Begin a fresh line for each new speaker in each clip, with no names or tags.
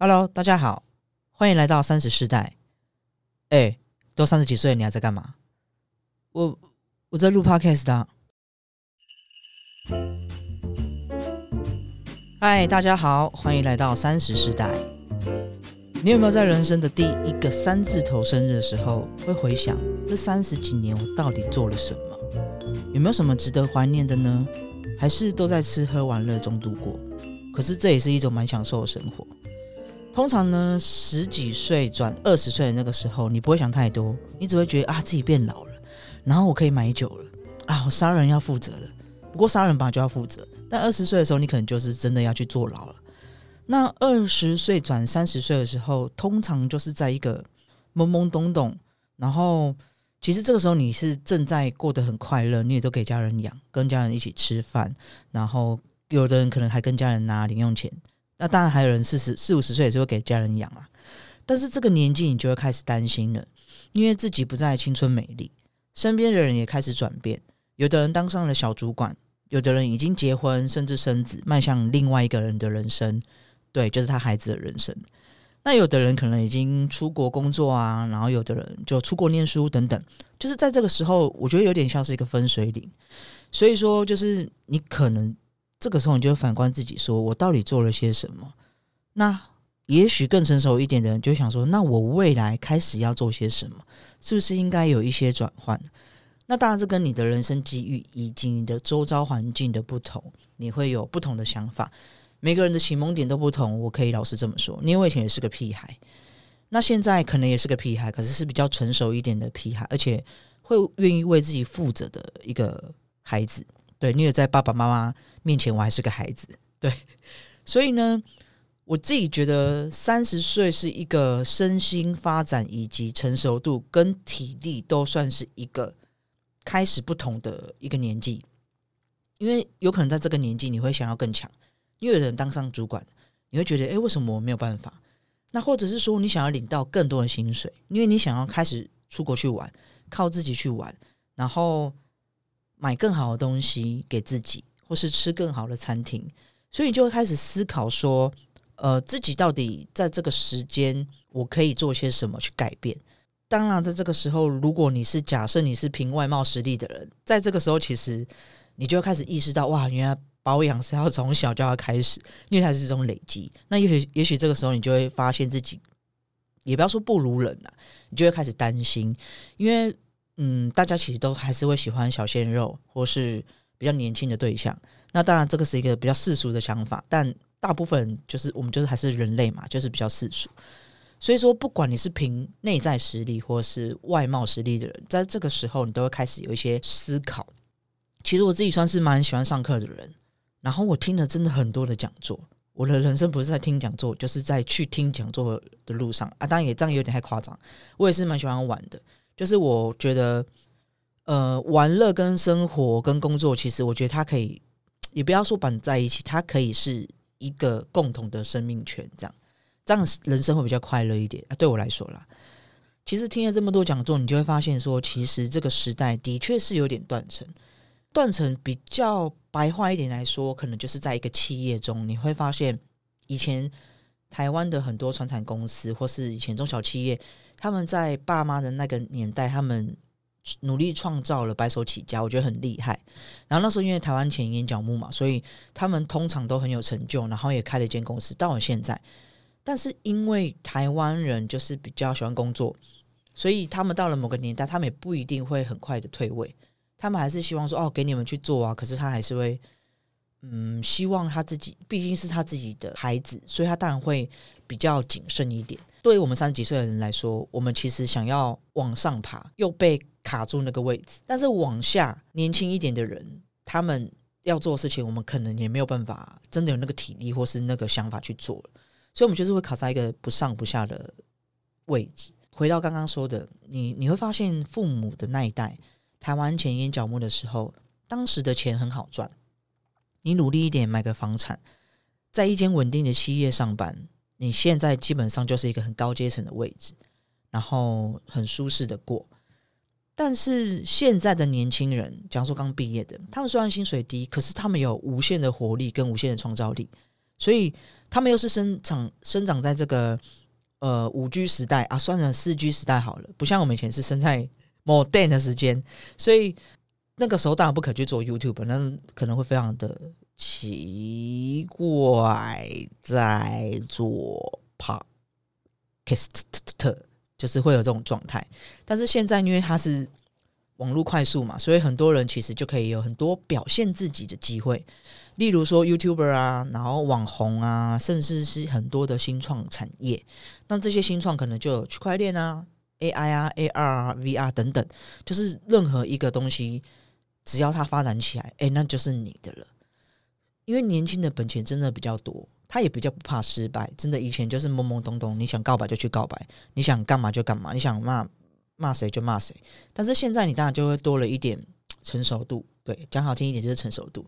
Hello，大家好，欢迎来到三十世代。哎，都三十几岁了，你还在干嘛？我我在录 Podcast 的。嗨，大家好，欢迎来到三十世代。你有没有在人生的第一个三字头生日的时候，会回想这三十几年我到底做了什么？有没有什么值得怀念的呢？还是都在吃喝玩乐中度过？可是这也是一种蛮享受的生活。通常呢，十几岁转二十岁的那个时候，你不会想太多，你只会觉得啊自己变老了，然后我可以买酒了啊，我杀人要负责了。不过杀人吧就要负责，但二十岁的时候，你可能就是真的要去坐牢了。那二十岁转三十岁的时候，通常就是在一个懵懵懂懂，然后其实这个时候你是正在过得很快乐，你也都给家人养，跟家人一起吃饭，然后有的人可能还跟家人拿零用钱。那当然还有人四十四五十岁也是会给家人养啊，但是这个年纪你就会开始担心了，因为自己不再青春美丽，身边的人也开始转变，有的人当上了小主管，有的人已经结婚甚至生子，迈向另外一个人的人生，对，就是他孩子的人生。那有的人可能已经出国工作啊，然后有的人就出国念书等等，就是在这个时候，我觉得有点像是一个分水岭，所以说就是你可能。这个时候，你就反观自己，说我到底做了些什么？那也许更成熟一点的人就想说，那我未来开始要做些什么？是不是应该有一些转换？那当然，这跟你的人生机遇以及你的周遭环境的不同，你会有不同的想法。每个人的启蒙点都不同，我可以老实这么说。因为以前也是个屁孩，那现在可能也是个屁孩，可是是比较成熟一点的屁孩，而且会愿意为自己负责的一个孩子。对，你也在爸爸妈妈面前，我还是个孩子。对，所以呢，我自己觉得三十岁是一个身心发展以及成熟度跟体力都算是一个开始不同的一个年纪，因为有可能在这个年纪你会想要更强，因为有人当上主管，你会觉得哎，为什么我没有办法？那或者是说你想要领到更多的薪水，因为你想要开始出国去玩，靠自己去玩，然后。买更好的东西给自己，或是吃更好的餐厅，所以你就会开始思考说，呃，自己到底在这个时间我可以做些什么去改变？当然，在这个时候，如果你是假设你是凭外貌实力的人，在这个时候，其实你就会开始意识到，哇，原来保养是要从小就要开始，因为它是这种累积。那也许，也许这个时候你就会发现自己，也不要说不如人啊，你就会开始担心，因为。嗯，大家其实都还是会喜欢小鲜肉，或是比较年轻的对象。那当然，这个是一个比较世俗的想法，但大部分就是我们就是还是人类嘛，就是比较世俗。所以说，不管你是凭内在实力或是外貌实力的人，在这个时候，你都会开始有一些思考。其实我自己算是蛮喜欢上课的人，然后我听了真的很多的讲座。我的人生不是在听讲座，就是在去听讲座的路上啊。当然也这样有点太夸张，我也是蛮喜欢玩的。就是我觉得，呃，玩乐跟生活跟工作，其实我觉得它可以，也不要说绑在一起，它可以是一个共同的生命权，这样，这样人生会比较快乐一点啊。对我来说啦，其实听了这么多讲座，你就会发现说，其实这个时代的确是有点断层。断层比较白话一点来说，可能就是在一个企业中，你会发现以前台湾的很多传产公司，或是以前中小企业。他们在爸妈的那个年代，他们努力创造了白手起家，我觉得很厉害。然后那时候因为台湾前眼角木嘛，所以他们通常都很有成就，然后也开了一间公司。到了现在，但是因为台湾人就是比较喜欢工作，所以他们到了某个年代，他们也不一定会很快的退位，他们还是希望说哦，给你们去做啊。可是他还是会，嗯，希望他自己毕竟是他自己的孩子，所以他当然会比较谨慎一点。对于我们三十几岁的人来说，我们其实想要往上爬，又被卡住那个位置；但是往下，年轻一点的人，他们要做的事情，我们可能也没有办法真的有那个体力或是那个想法去做所以，我们就是会卡在一个不上不下的位置。回到刚刚说的，你你会发现，父母的那一代，台湾前眼角膜的时候，当时的钱很好赚，你努力一点，买个房产，在一间稳定的企业上班。你现在基本上就是一个很高阶层的位置，然后很舒适的过。但是现在的年轻人，讲说刚毕业的，他们虽然薪水低，可是他们有无限的活力跟无限的创造力。所以他们又是生长生长在这个呃五 G 时代啊，算了四 G 时代好了，不像我们以前是生在 modern 的时间，所以那个时候当然不可去做 YouTube，那可能会非常的奇怪，在做 Podcast，就是会有这种状态。但是现在因为它是网络快速嘛，所以很多人其实就可以有很多表现自己的机会。例如说 YouTuber 啊，然后网红啊，甚至是很多的新创产业。那这些新创可能就有区块链啊、AI 啊、AR 啊、VR 等等，就是任何一个东西，只要它发展起来，哎，那就是你的了。因为年轻的本钱真的比较多，他也比较不怕失败。真的以前就是懵懵懂懂，你想告白就去告白，你想干嘛就干嘛，你想骂骂谁就骂谁。但是现在你当然就会多了一点成熟度，对，讲好听一点就是成熟度。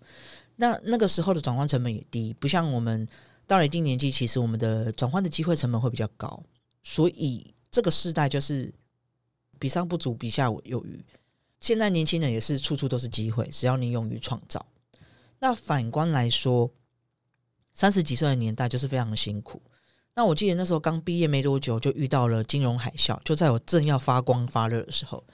那那个时候的转换成本也低，不像我们到了一定年纪，其实我们的转换的机会成本会比较高，所以这个时代就是比上不足，比下有余。现在年轻人也是处处都是机会，只要你勇于创造。那反观来说，三十几岁的年代就是非常辛苦。那我记得那时候刚毕业没多久，就遇到了金融海啸，就在我正要发光发热的时候，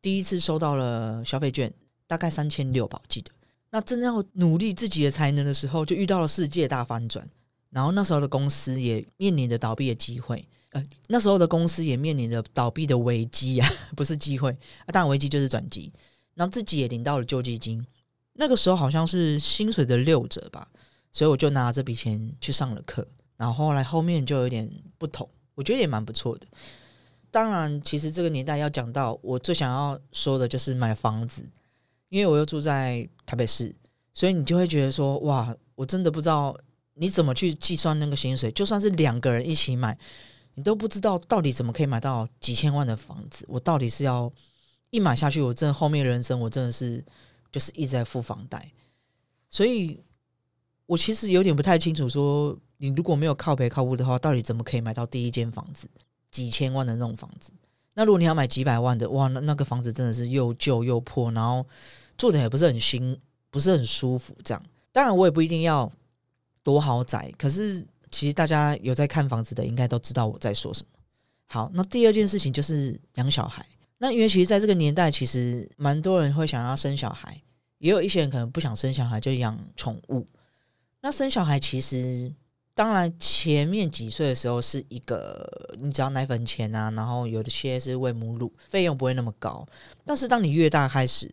第一次收到了消费券，大概三千六吧，我记得。那正要努力自己的才能的时候，就遇到了世界大翻转。然后那时候的公司也面临着倒闭的机会，呃，那时候的公司也面临着倒闭的危机啊，不是机会啊，当然危机就是转机。然后自己也领到了救济金，那个时候好像是薪水的六折吧，所以我就拿这笔钱去上了课。然后后来后面就有点不同，我觉得也蛮不错的。当然，其实这个年代要讲到我最想要说的就是买房子。因为我又住在台北市，所以你就会觉得说，哇，我真的不知道你怎么去计算那个薪水。就算是两个人一起买，你都不知道到底怎么可以买到几千万的房子。我到底是要一买下去，我真的后面人生我真的是就是一直在付房贷。所以我其实有点不太清楚，说你如果没有靠赔靠屋的话，到底怎么可以买到第一间房子，几千万的那种房子？那如果你要买几百万的，哇，那那个房子真的是又旧又破，然后。住的也不是很新，不是很舒服。这样，当然我也不一定要多豪宅。可是，其实大家有在看房子的，应该都知道我在说什么。好，那第二件事情就是养小孩。那因为其实在这个年代，其实蛮多人会想要生小孩，也有一些人可能不想生小孩，就养宠物。那生小孩其实，当然前面几岁的时候是一个，你只要奶粉钱啊，然后有的些是喂母乳，费用不会那么高。但是当你越大开始，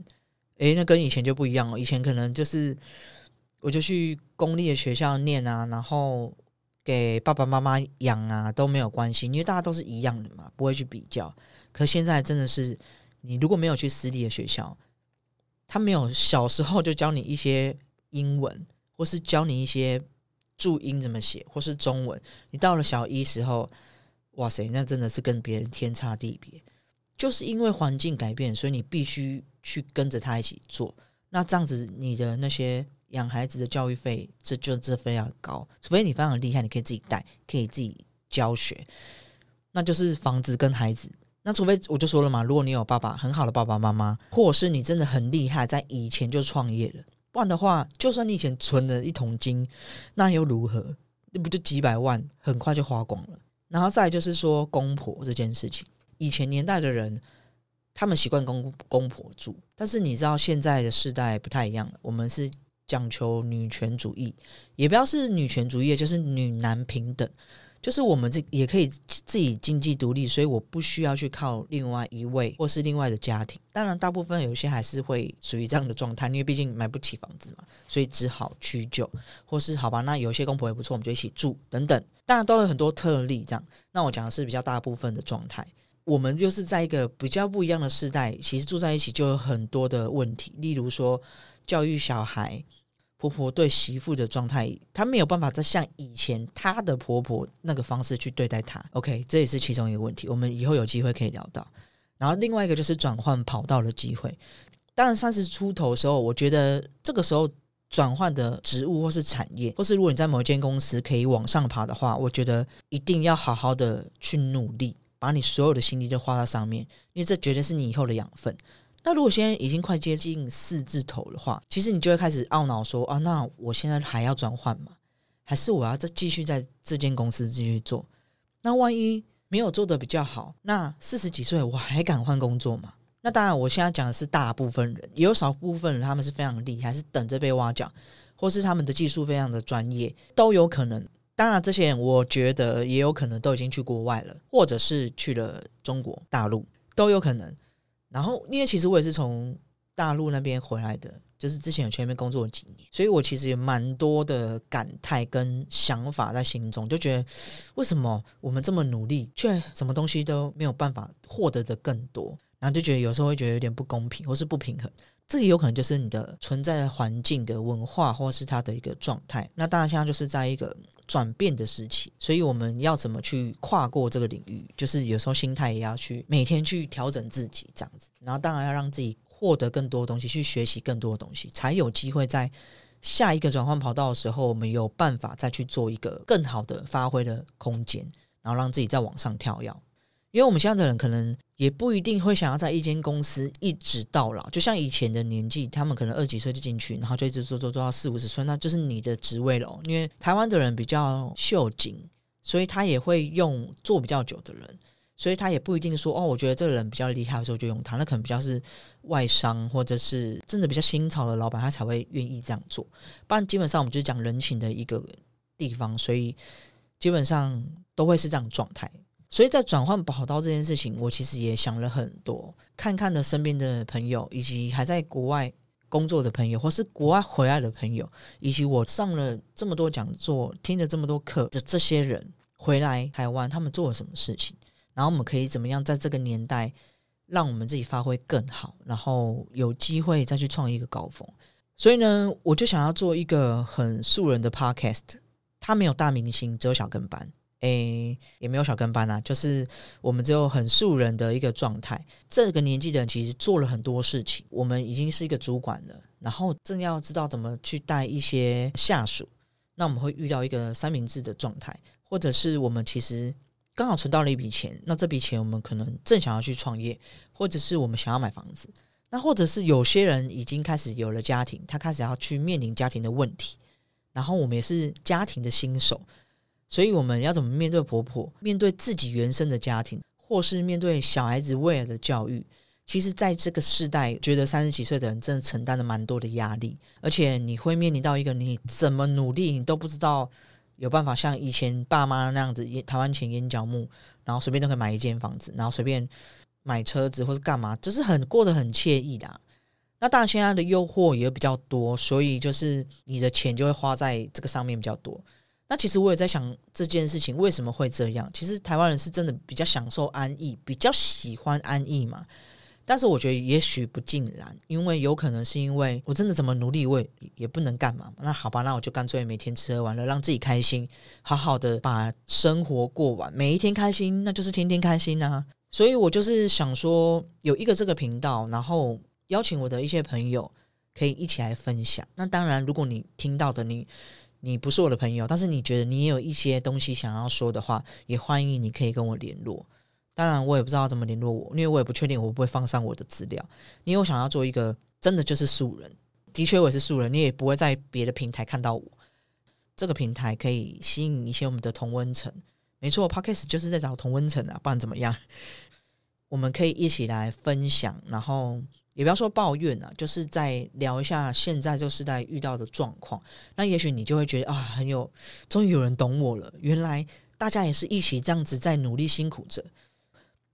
诶，那跟以前就不一样了。以前可能就是，我就去公立的学校念啊，然后给爸爸妈妈养啊，都没有关系，因为大家都是一样的嘛，不会去比较。可现在真的是，你如果没有去私立的学校，他没有小时候就教你一些英文，或是教你一些注音怎么写，或是中文，你到了小一时候，哇塞，那真的是跟别人天差地别。就是因为环境改变，所以你必须。去跟着他一起做，那这样子你的那些养孩子的教育费，这就这非常高。除非你非常厉害，你可以自己带，可以自己教学，那就是房子跟孩子。那除非我就说了嘛，如果你有爸爸很好的爸爸妈妈，或是你真的很厉害，在以前就创业了，不然的话，就算你以前存了一桶金，那又如何？那不就几百万，很快就花光了。然后再就是说公婆这件事情，以前年代的人。他们习惯公公婆住，但是你知道现在的世代不太一样了。我们是讲求女权主义，也不要是女权主义，就是女男平等，就是我们这也可以自己经济独立，所以我不需要去靠另外一位或是另外的家庭。当然，大部分有些还是会属于这样的状态，因为毕竟买不起房子嘛，所以只好屈就，或是好吧，那有些公婆也不错，我们就一起住等等。当然都有很多特例，这样。那我讲的是比较大部分的状态。我们就是在一个比较不一样的时代，其实住在一起就有很多的问题，例如说教育小孩，婆婆对媳妇的状态，她没有办法再像以前她的婆婆那个方式去对待她。OK，这也是其中一个问题，我们以后有机会可以聊到。然后另外一个就是转换跑道的机会。当然三十出头的时候，我觉得这个时候转换的职务或是产业，或是如果你在某一间公司可以往上爬的话，我觉得一定要好好的去努力。把你所有的心力都花在上面，因为这绝对是你以后的养分。那如果现在已经快接近四字头的话，其实你就会开始懊恼说：啊，那我现在还要转换吗？还是我要再继续在这间公司继续做？那万一没有做的比较好，那四十几岁我还敢换工作吗？那当然，我现在讲的是大部分人，也有少部分人他们是非常厉害，是等着被挖角，或是他们的技术非常的专业，都有可能。当然，这些人我觉得也有可能都已经去国外了，或者是去了中国大陆，都有可能。然后，因为其实我也是从大陆那边回来的，就是之前有去那边工作了几年，所以我其实有蛮多的感叹跟想法在心中，就觉得为什么我们这么努力，却什么东西都没有办法获得的更多。然后就觉得有时候会觉得有点不公平，或是不平衡，这也有可能就是你的存在环境的文化，或是它的一个状态。那当然现在就是在一个转变的时期，所以我们要怎么去跨过这个领域？就是有时候心态也要去每天去调整自己这样子。然后当然要让自己获得更多东西，去学习更多的东西，才有机会在下一个转换跑道的时候，我们有办法再去做一个更好的发挥的空间，然后让自己再往上跳跃。因为我们现在的人可能也不一定会想要在一间公司一直到老，就像以前的年纪，他们可能二十几岁就进去，然后就一直做做做到四五十岁，那就是你的职位了。因为台湾的人比较秀紧，所以他也会用做比较久的人，所以他也不一定说哦，我觉得这个人比较厉害的时候就用他，那可能比较是外商或者是真的比较新潮的老板，他才会愿意这样做。不然基本上我们就是讲人情的一个地方，所以基本上都会是这样状态。所以在转换跑道这件事情，我其实也想了很多，看看的身边的朋友，以及还在国外工作的朋友，或是国外回来的朋友，以及我上了这么多讲座、听了这么多课的这些人回来台湾，他们做了什么事情？然后我们可以怎么样在这个年代，让我们自己发挥更好，然后有机会再去创一个高峰。所以呢，我就想要做一个很素人的 podcast，他没有大明星，只有小跟班。诶，也没有小跟班啊，就是我们只有很素人的一个状态。这个年纪的人其实做了很多事情，我们已经是一个主管了，然后正要知道怎么去带一些下属，那我们会遇到一个三明治的状态，或者是我们其实刚好存到了一笔钱，那这笔钱我们可能正想要去创业，或者是我们想要买房子，那或者是有些人已经开始有了家庭，他开始要去面临家庭的问题，然后我们也是家庭的新手。所以我们要怎么面对婆婆，面对自己原生的家庭，或是面对小孩子未来的教育？其实，在这个时代，觉得三十几岁的人真的承担了蛮多的压力，而且你会面临到一个你怎么努力，你都不知道有办法像以前爸妈那样子，台湾钱眼角木，然后随便都可以买一间房子，然后随便买车子或是干嘛，就是很过得很惬意的。那当然，现在的诱惑也比较多，所以就是你的钱就会花在这个上面比较多。那其实我也在想这件事情为什么会这样？其实台湾人是真的比较享受安逸，比较喜欢安逸嘛。但是我觉得也许不尽然，因为有可能是因为我真的怎么努力，我也不能干嘛。那好吧，那我就干脆每天吃喝玩乐，让自己开心，好好的把生活过完，每一天开心，那就是天天开心啊。所以我就是想说，有一个这个频道，然后邀请我的一些朋友可以一起来分享。那当然，如果你听到的你。你不是我的朋友，但是你觉得你也有一些东西想要说的话，也欢迎你可以跟我联络。当然，我也不知道怎么联络我，因为我也不确定我会不会放上我的资料。因为我想要做一个真的就是素人，的确我是素人，你也不会在别的平台看到我。这个平台可以吸引一些我们的同温层，没错，Podcast 就是在找同温层啊，不然怎么样？我们可以一起来分享，然后。也不要说抱怨啊，就是在聊一下现在这个时代遇到的状况。那也许你就会觉得啊，很有，终于有人懂我了。原来大家也是一起这样子在努力辛苦着。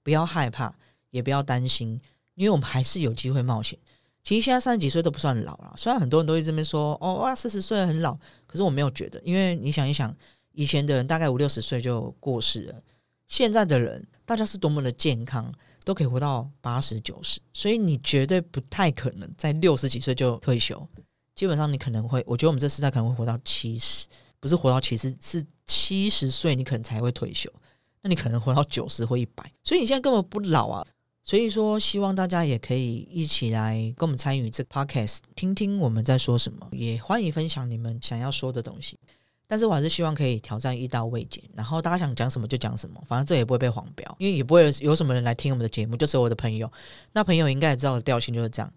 不要害怕，也不要担心，因为我们还是有机会冒险。其实现在三十几岁都不算老了，虽然很多人都会这边说哦哇四十岁很老，可是我没有觉得，因为你想一想，以前的人大概五六十岁就过世了，现在的人大家是多么的健康。都可以活到八十九十，所以你绝对不太可能在六十几岁就退休。基本上你可能会，我觉得我们这时代可能会活到七十，不是活到七十，是七十岁你可能才会退休。那你可能活到九十或一百，所以你现在根本不老啊。所以说，希望大家也可以一起来跟我们参与这个 podcast，听听我们在说什么，也欢迎分享你们想要说的东西。但是我还是希望可以挑战一刀未剪，然后大家想讲什么就讲什么，反正这也不会被黄标，因为也不会有什么人来听我们的节目，就是我的朋友。那朋友应该也知道的调性就是这样。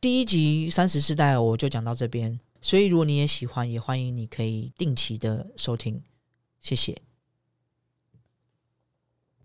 第一集三十世代我就讲到这边，所以如果你也喜欢，也欢迎你可以定期的收听，谢谢。